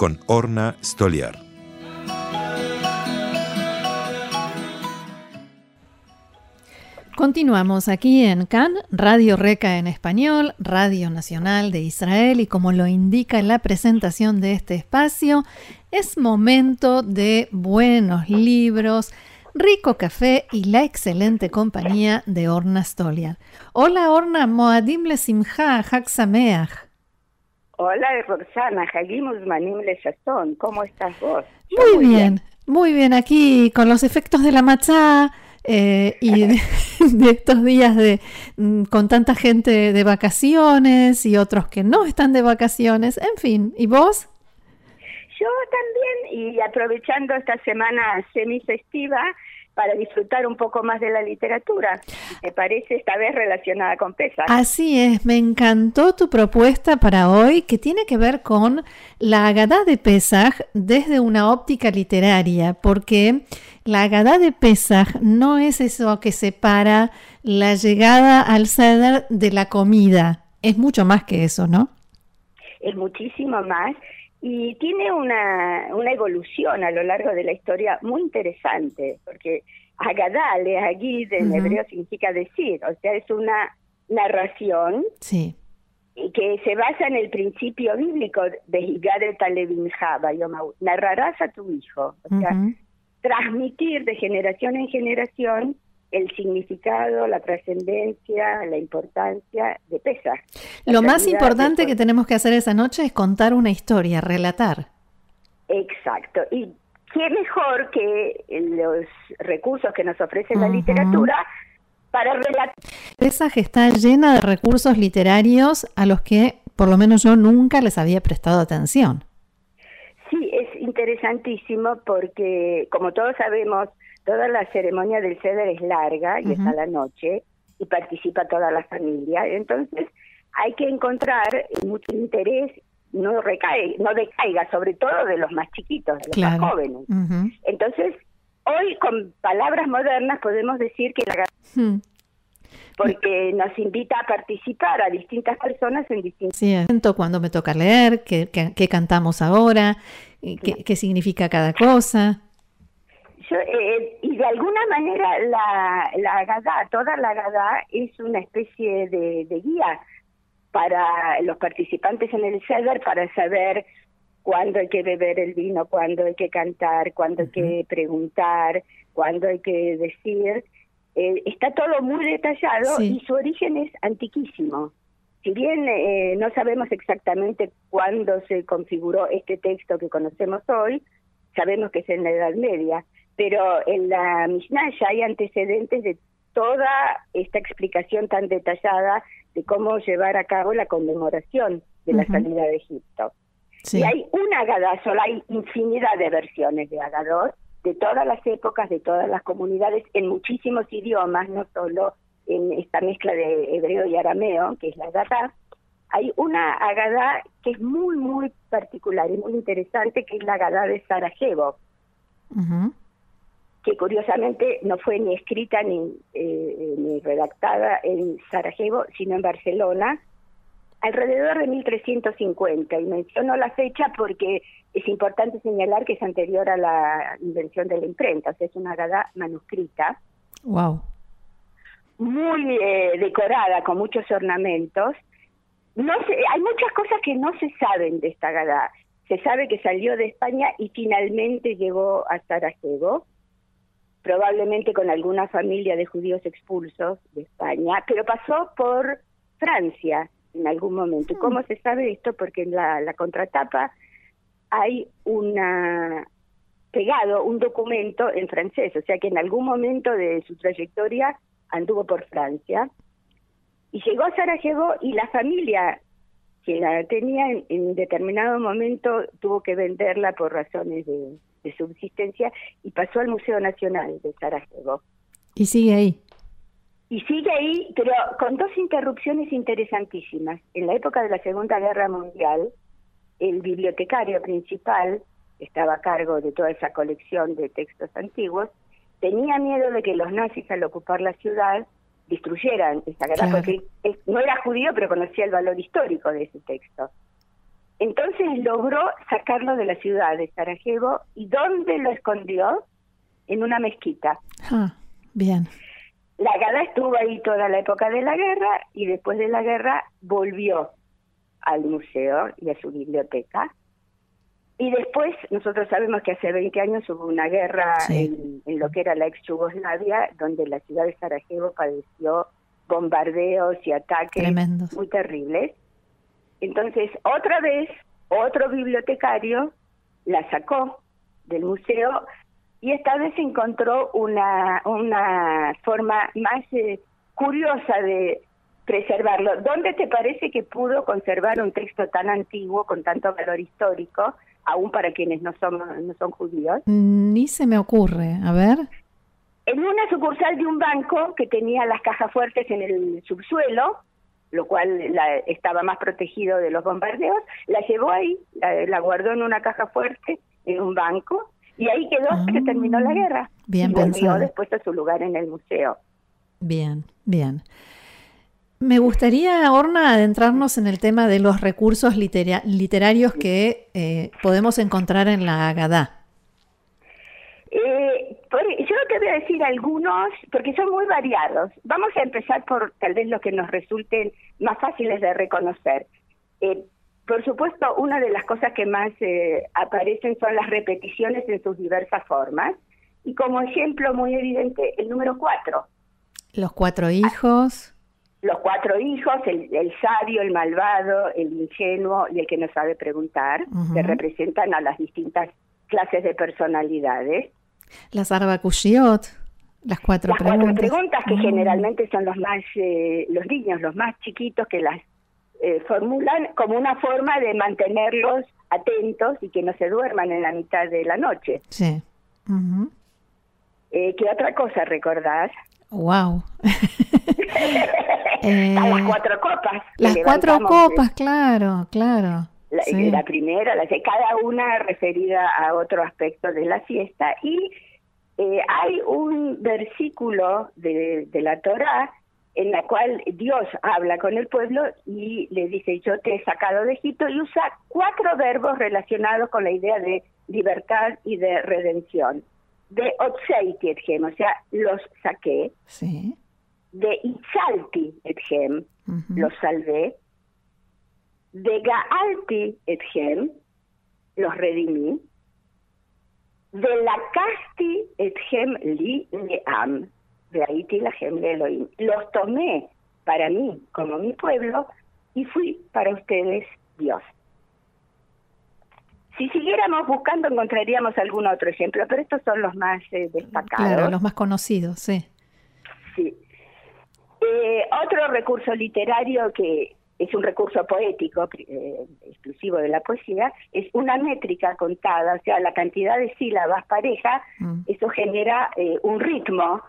con Orna Stoliar. Continuamos aquí en CAN, Radio Reca en español, Radio Nacional de Israel y como lo indica la presentación de este espacio, es momento de buenos libros, rico café y la excelente compañía de Orna Stoliar. Hola Orna, Moadim le Simcha, Hak Sameach. Hola Roxana, Hagim Uzmanim le ¿cómo estás vos? Muy, bien, muy bien, aquí con los efectos de la matzá eh, y de, estos días de mm, con tanta gente de vacaciones y otros que no están de vacaciones, en fin, ¿y vos? Yo también, y aprovechando esta semana semifestiva, para disfrutar un poco más de la literatura. Me parece esta vez relacionada con Pesach. Así es, me encantó tu propuesta para hoy que tiene que ver con la Agadá de Pesach desde una óptica literaria, porque la Agadá de Pesach no es eso que separa la llegada al ceder de la comida, es mucho más que eso, ¿no? Es muchísimo más y tiene una, una evolución a lo largo de la historia muy interesante, porque Agadal, Agid en hebreo significa decir, o sea, es una narración sí. que se basa en el principio bíblico de Higad Talevin Java, narrarás a tu hijo, o sea, transmitir de generación en generación el significado, la trascendencia, la importancia de Pesach. Lo más importante que tenemos que hacer esa noche es contar una historia, relatar. Exacto. Y qué mejor que los recursos que nos ofrece la literatura para relatar. Pesach está llena de recursos literarios a los que por lo menos yo nunca les había prestado atención. Sí, es interesantísimo porque, como todos sabemos, toda la ceremonia del ceder es larga y está la noche y participa toda la familia. Entonces hay que encontrar mucho interés, no recae, no decaiga, sobre todo de los más chiquitos, de los más jóvenes. Entonces hoy con palabras modernas podemos decir que la hmm. porque nos invita a participar a distintas personas en distintos sí, cuando me toca leer, qué, qué, cantamos ahora, qué, qué significa cada cosa. Eh, y de alguna manera la, la toda la Gadá es una especie de, guía para los participantes en el CEDER para saber cuándo hay que beber el vino, cuándo hay que cantar, cuándo hay que preguntar, cuándo hay que decir. Eh, está todo muy detallado y su origen es antiquísimo. Si bien eh, no sabemos exactamente cuándo se configuró este texto que conocemos hoy, sabemos que es en la Edad Media, pero en la Mishnah ya hay antecedentes de toda esta explicación tan detallada de cómo llevar a cabo la conmemoración de la salida de Egipto. Y hay una Agadá sola, hay infinidad de versiones de Agador, de todas las épocas, de todas las comunidades, en muchísimos idiomas, no solo en esta mezcla de hebreo y arameo, que es la Agadá. Hay una Agadá que es muy, muy particular y muy interesante, que es la Agadá de Sarajevo que curiosamente no fue ni escrita ni, eh, ni redactada en Sarajevo, sino en Barcelona, alrededor de 1350. Y menciono la fecha porque es importante señalar que es anterior a la invención de la imprenta, o sea, es una gada manuscrita. Wow. Muy eh, decorada, con muchos ornamentos. No hay muchas cosas que no se saben de esta gada. Se sabe que salió de España y finalmente llegó a Sarajevo probablemente con alguna familia de judíos expulsos de España, pero pasó por Francia en algún momento. ¿Y mm. cómo se sabe esto? Porque en la, la contratapa hay una pegado un documento en francés, o sea que en algún momento de su trayectoria anduvo por Francia y llegó a Sarajevo y la familia quien la tenía en, determinado momento tuvo que venderla por razones de, subsistencia y pasó al Museo Nacional de Sarajevo. Y sigue ahí. Y sigue ahí, pero con dos interrupciones interesantísimas. En la época de la Segunda Guerra Mundial, el bibliotecario principal, que estaba a cargo de toda esa colección de textos antiguos, tenía miedo de que los nazis al ocupar la ciudad destruyeran esa guerra, porque no era judío, pero conocía el valor histórico de ese texto. Entonces logró sacarlo de la ciudad de Sarajevo y ¿dónde lo escondió? En una mezquita. Ah, bien. La Gada estuvo ahí toda la época de la guerra y después de la guerra volvió al museo y a su biblioteca y después, nosotros sabemos que hace 20 años hubo una guerra en, lo que era la ex Yugoslavia, donde la ciudad de Sarajevo padeció bombardeos y ataques muy terribles. Entonces, otra vez, otro bibliotecario la sacó del museo y esta vez encontró una, una forma más eh, curiosa de preservarlo. ¿Dónde te parece que pudo conservar un texto tan antiguo con tanto valor histórico? aún para quienes no son, no son judíos. Ni se me ocurre, a ver. En una sucursal de un banco que tenía las cajas fuertes en el subsuelo, lo cual la, estaba más protegido de los bombardeos, la llevó ahí, la, guardó en una caja fuerte, en un banco, y ahí quedó hasta que terminó la ah, guerra. Bien y pensado. después a su lugar en el museo. Bien, bien. Me gustaría, Orna, adentrarnos en el tema de los recursos literarios que eh, podemos encontrar en la Agadá. Eh, te voy a decir algunos, porque son muy variados. Vamos a empezar por tal vez los que nos resulten más fáciles de reconocer. Eh, por supuesto, una de las cosas que más aparecen son las repeticiones en sus diversas formas. Y como ejemplo muy evidente, el número cuatro. Los cuatro hijos los cuatro hijos, el, sabio, el malvado, el ingenuo y el que no sabe preguntar, que representan a las distintas clases de personalidades. Las Arbakushiot, las cuatro las preguntas. Cuatro preguntas que ah. generalmente son los más, eh, los niños, los más chiquitos que las eh, formulan como una forma de mantenerlos atentos y que no se duerman en la mitad de la noche. Sí. eh, ¿Qué otra cosa recordás? Wow. las cuatro copas. Las cuatro copas, claro, claro. La, primera, la, cada una referida a otro aspecto de la fiesta. Y eh, hay un versículo de, de la Torá en la cual Dios habla con el pueblo y le dice, yo te he sacado de Egipto, y usa cuatro verbos relacionados con la idea de libertad y de redención. De Otseiti etchem, o sea, los saqué. Sí de Itzalti etchem, los salvé, de Gaalti etchem, los redimí, de la Casti etchem li leam, de Haiti la le Elohim. Los tomé para mí como mi pueblo y fui para ustedes Dios. Si siguiéramos buscando encontraríamos algún otro ejemplo, pero estos son los más eh, destacados. Claro, los más conocidos, sí. Sí. Eh, otro recurso literario que es un recurso poético eh, exclusivo de la poesía, es una métrica contada, o sea, la cantidad de sílabas pareja, mm. eso genera eh, un ritmo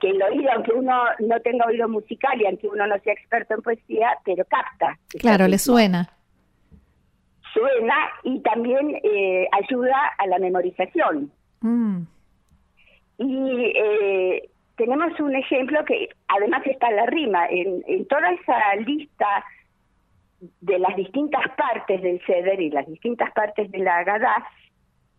que el oído, aunque uno no tenga oído musical y aunque uno no sea experto en poesía, pero capta. Claro, le suena. Suena y también ayuda a la memorización. Mm. Y tenemos un ejemplo que además está la rima. En, en toda esa lista de las distintas partes del ceder y las distintas partes de la Agadá,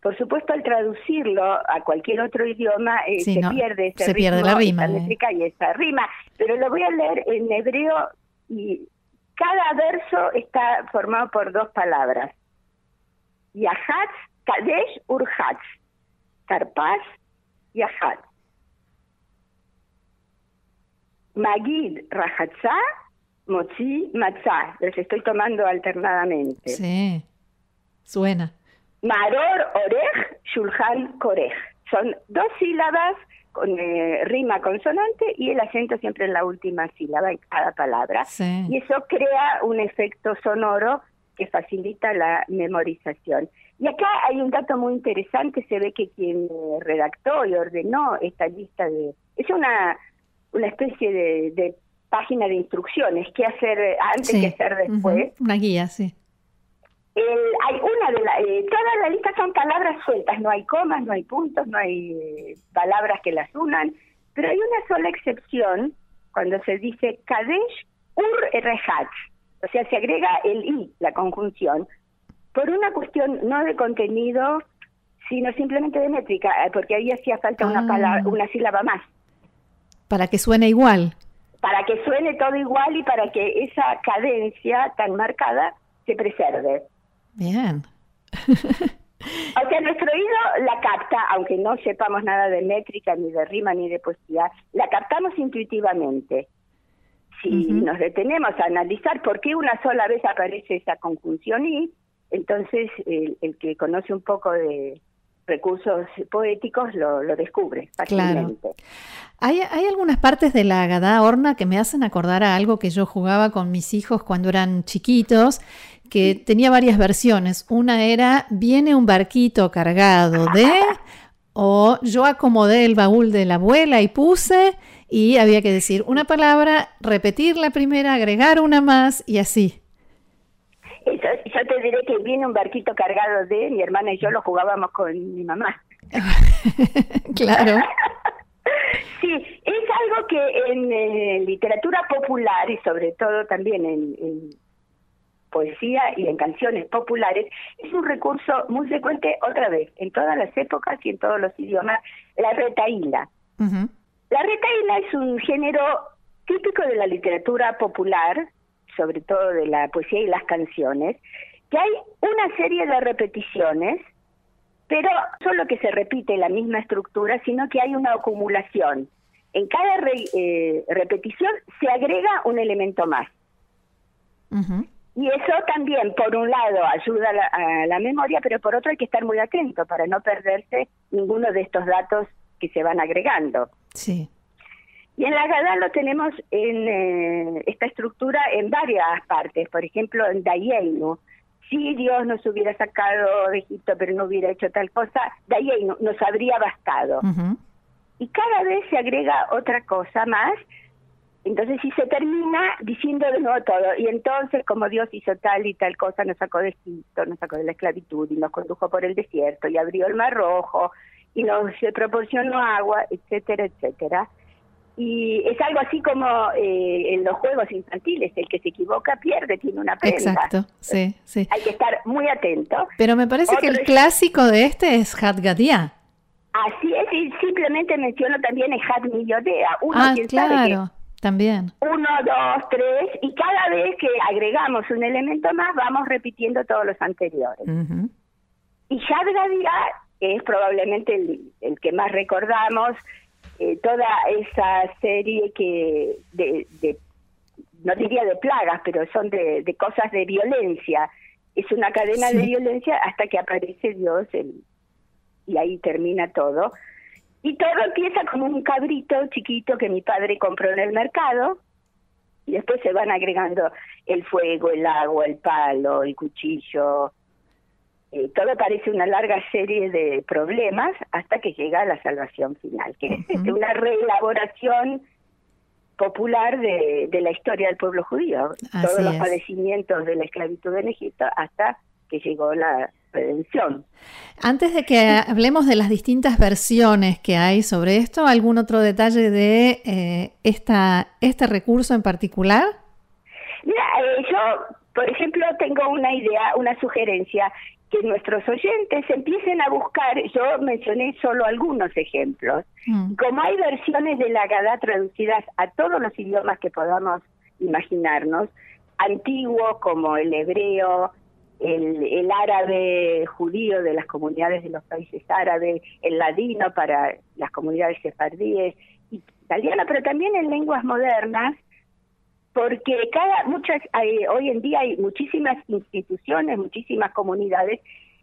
por supuesto al traducirlo a cualquier otro idioma eh, se pierde ese se pierde la rima eh. y esa rima, pero lo voy a leer en hebreo y cada verso está formado por dos palabras. Yahatz, Kadesh, Urhatz, Karpaz, Yahatz. Magid Rajatza, Mochi Matzah. Los estoy tomando alternadamente. Sí, suena. Maror Orej, Shulhan Korej. Son dos sílabas con eh, rima consonante y el acento siempre en la última sílaba en cada palabra. Y eso crea un efecto sonoro que facilita la memorización. Y acá hay un dato muy interesante, se ve que quien redactó y ordenó esta lista de... Es una, una especie de, página de instrucciones, qué hacer antes, y qué hacer después. Una guía, sí. hay una de las... Eh, todas las listas son palabras sueltas, no hay comas, no hay puntos, no hay eh, palabras que las unan, pero hay una sola excepción cuando se dice Kadesh Ur Rehat, o sea, se agrega el I, la conjunción, por una cuestión no de contenido, sino simplemente de métrica, eh, porque ahí hacía falta una, palabra, ah. una sílaba más. Para que suene igual. Para que suene todo igual y para que esa cadencia tan marcada se preserve. Bien. O sea, nuestro oído la capta, aunque no sepamos nada de métrica, ni de rima, ni de poesía, la captamos intuitivamente. Si nos detenemos a analizar por qué una sola vez aparece esa conjunción y, entonces el, que conoce un poco de recursos poéticos lo, descubre fácilmente. Hay, hay algunas partes de la Agadá Horna que me hacen acordar a algo que yo jugaba con mis hijos cuando eran chiquitos, que tenía varias versiones. Una era, viene un barquito cargado de, o yo acomodé el baúl de la abuela y puse, y había que decir una palabra, repetir la primera, agregar una más y así. Eso, yo te diré que viene un barquito cargado de mi hermana y yo lo jugábamos con mi mamá. claro. sí, es algo que en eh, literatura popular y sobre todo también en, poesía y en canciones populares es un recurso muy frecuente otra vez en todas las épocas y en todos los idiomas, la retaíla. La retaíla es un género típico de la literatura popular sobre todo de la poesía y las canciones, que hay una serie de repeticiones, pero no solo que se repite la misma estructura, sino que hay una acumulación. En cada eh, repetición se agrega un elemento más. Y eso también, por un lado, ayuda a la, a la, memoria, pero por otro hay que estar muy atento para no perderse ninguno de estos datos que se van agregando. Sí. Y en la Gada lo tenemos en eh, esta estructura en varias partes, por ejemplo en Dayenu. Si Dios nos hubiera sacado de Egipto pero no hubiera hecho tal cosa, Dayenu nos habría bastado. Y cada vez se agrega otra cosa más, entonces si se termina diciendo de nuevo todo, y entonces como Dios hizo tal y tal cosa, nos sacó de Egipto, nos sacó de la esclavitud y nos condujo por el desierto y abrió el mar rojo y nos proporcionó agua, etcétera, etcétera y es algo así como eh, en los juegos infantiles, el que se equivoca pierde, tiene una prenda. Exacto, sí, sí. Hay que estar muy atento. Pero me parece que el clásico de este es Hadgadia. Así es, y simplemente menciono también el Had Uno, ah, claro, también. Uno, dos, tres, y cada vez que agregamos un elemento más, vamos repitiendo todos los anteriores. Y Hadgadia es probablemente el, el que más recordamos, eh, toda esa serie que de, no diría de plagas, pero son de, cosas de violencia. Es una cadena de violencia hasta que aparece Dios y ahí termina todo. Y todo empieza como un cabrito chiquito que mi padre compró en el mercado y después se van agregando el fuego, el agua, el palo, el cuchillo, eh, todo parece una larga serie de problemas hasta que llega a la salvación final, que es una reelaboración popular de, la historia del pueblo judío, todos los padecimientos de la esclavitud en Egipto hasta que llegó la redención. Antes de que hablemos de las distintas versiones que hay sobre esto, ¿algún otro detalle de eh, esta, este recurso en particular? Mira, eh, yo, por ejemplo, tengo una idea, una sugerencia que nuestros oyentes empiecen a buscar, yo mencioné solo algunos ejemplos, mm. como hay versiones de la Gadá traducidas a todos los idiomas que podamos imaginarnos, antiguos como el hebreo, el, árabe judío de las comunidades de los países árabes, el ladino para las comunidades sefardíes, italiano, pero también en lenguas modernas, porque cada muchas hoy en día hay muchísimas instituciones, muchísimas comunidades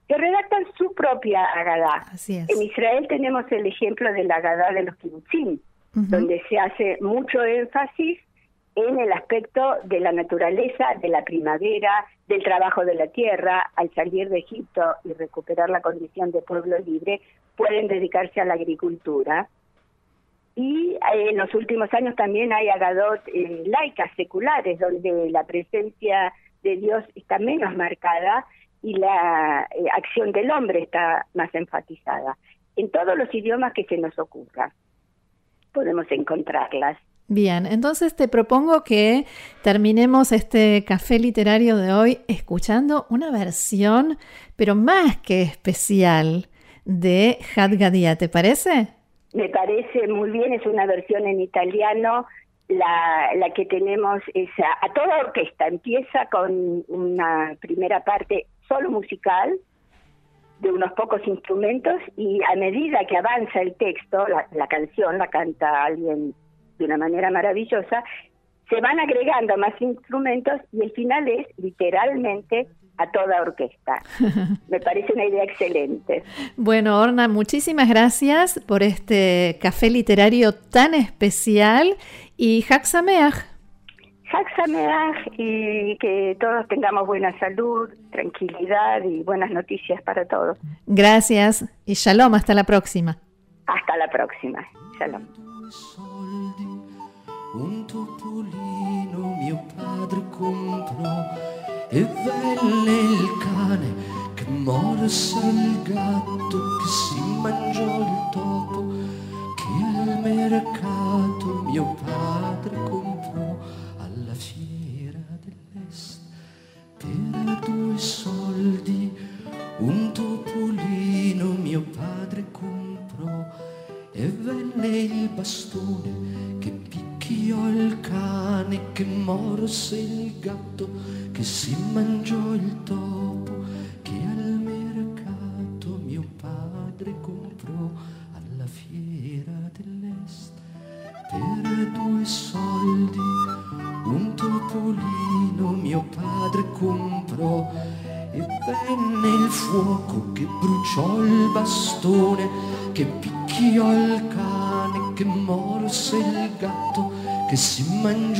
que redactan su propia Agadá. Así es. En Israel tenemos el ejemplo de la Agadá de los kibbutzim, donde se hace mucho énfasis en el aspecto de la naturaleza, de la primavera, del trabajo de la tierra, al salir de Egipto y recuperar la condición de pueblo libre, pueden dedicarse a la agricultura. Y eh, en los últimos años también hay agadot eh, laicas, seculares, donde la presencia de Dios está menos marcada y la eh, acción del hombre está más enfatizada. En todos los idiomas que se nos ocurra podemos encontrarlas. Bien, entonces te propongo que terminemos este café literario de hoy escuchando una versión, pero más que especial, de Hadgadia, ¿te parece? Me parece muy bien, es una versión en italiano, la, la que tenemos es a, a, toda orquesta, empieza con una primera parte solo musical, de unos pocos instrumentos, y a medida que avanza el texto, la, la canción la canta alguien de una manera maravillosa, se van agregando más instrumentos y el final es literalmente a toda orquesta. Me parece una idea excelente. Bueno, Orna, muchísimas gracias por este café literario tan especial y Haxameach. Haxameach y que todos tengamos buena salud, tranquilidad y buenas noticias para todos. Gracias y shalom, hasta la próxima. Hasta la próxima. Shalom. Un topolino mio padre comprò e venne il cane che morse il gatto che si mangiò il topo che al mercato mio padre comprò. Alla fiera dell'est per due soldi un topolino mio padre comprò e venne il bastone picchiò il cane che morse il gatto che si mangiò il topo che al mercato mio padre comprò alla fiera dell'est. Per due soldi un topolino mio padre comprò e venne il fuoco che bruciò il bastone che picchiò il cane che morse il gatto que.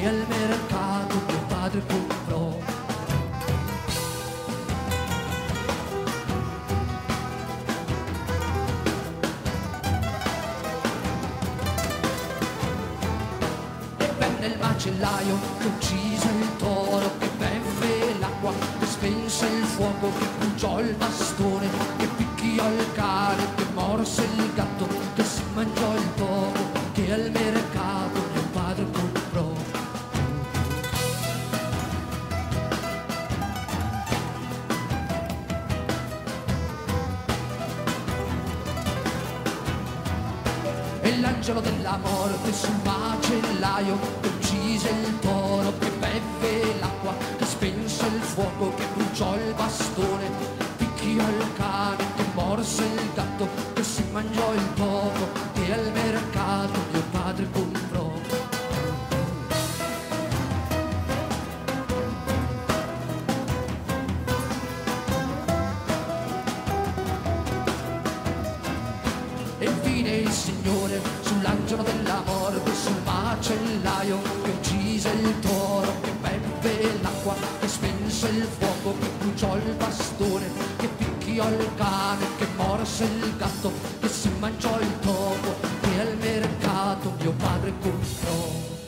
Che al mercato mio padre comprò e venne il macellaio che uccise il toro che beve l'acqua che spense il fuoco che bruciò il bastone che picchiò il cane che morse il gatto e l'angelo della morte sul macellaio che uccise il toro che beve l'acqua che spense il fuoco che bruciò il bastone picchiò il cane che morse il gatto che si mangiò il topo che al mercato mio padre l'acqua, che spense il fuoco, che bruciò il bastone, che picchiò il cane, che morse il gatto, che si mangiò il topo, che al mercato mio padre comprò.